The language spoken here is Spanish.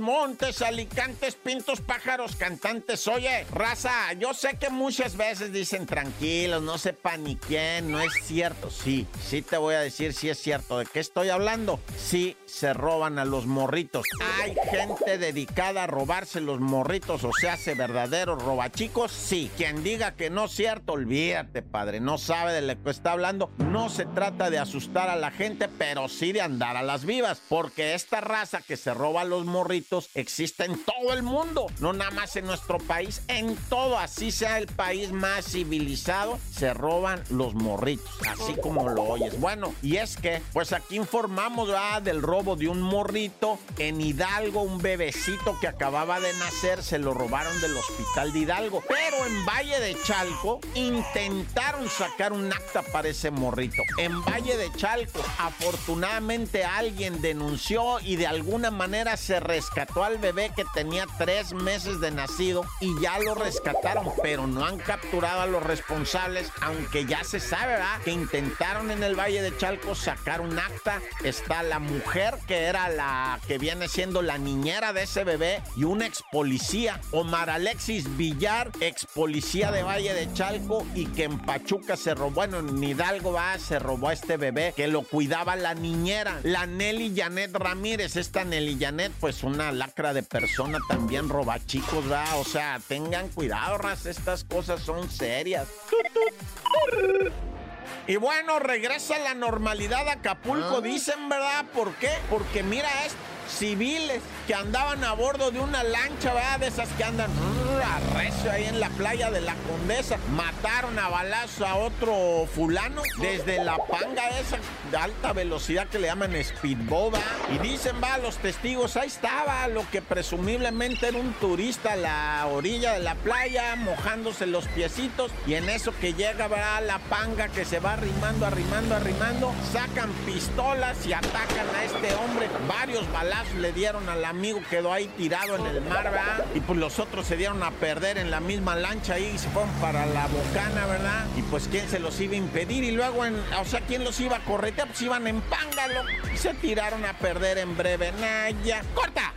Montes, Alicantes, Pintos, Pájaros, Cantantes. Oye, raza, yo sé que muchas veces dicen tranquilos, no sepa ni quién, no es cierto. Sí, sí te voy a decir si es cierto. ¿De qué estoy hablando? Sí, se roban a los morritos. Hay gente dedicada a robarse los morritos, o sea, hace verdadero robachicos. Sí, quien diga que no es cierto, olvídate, padre, no sabe de lo que está hablando. No se trata de asustar a la gente, pero sí de andar a las vivas, porque esta raza que se roba a los morritos existe en todo el mundo, no nada más en nuestro país, en todo, así sea el país más civilizado, se roban los morritos, así como lo oyes. Bueno, y es que, pues aquí informamos del robo de un morrito en Hidalgo, un bebecito que acababa de nacer, se lo robaron del hospital de Hidalgo, pero en Valle de Chalco intentaron sacar un acta para ese morrito. En Valle de Chalco, afortunadamente alguien denunció y de alguna manera se rescató al bebé que tenía tres meses de nacido y ya lo rescataron, pero no han capturado a los responsables, aunque ya se sabe, ¿verdad? Que intentaron en el Valle de Chalco sacar un acta. Está la mujer que era la que viene siendo la niñera de ese bebé y un ex policía, Omar Alexis Villar, ex policía de Valle de Chalco y que en Pachuca se robó, bueno, en Hidalgo va, se robó a este bebé que lo cuidaba la niñera, la Nelly Janet Ramírez. Esta Nelly Janet, pues una lacra de persona también roba chicos, ¿va? O sea, tengan cuidado, ras, estas cosas son serias. Y bueno, regresa la normalidad a Acapulco, dicen, ¿verdad? ¿Por qué? Porque mira esto civiles que andaban a bordo de una lancha, ¿verdad? De esas que andan arrecio ahí en la playa de la Condesa. Mataron a balazo a otro fulano desde la panga esa de alta velocidad que le llaman speedboat, Y dicen, va, los testigos, ahí estaba lo que presumiblemente era un turista a la orilla de la playa, mojándose los piecitos. Y en eso que llega, va la panga que se va arrimando, arrimando, arrimando, sacan pistolas y atacan a este hombre. Varios balazos le dieron al amigo, quedó ahí tirado en el mar, ¿verdad? Y pues los otros se dieron a perder en la misma lancha ahí y se fueron para la bocana, ¿verdad? Y pues quién se los iba a impedir y luego, en, o sea, quién los iba a corretear, pues iban en pángalo se tiraron a perder en breve. Naya. ¡Corta!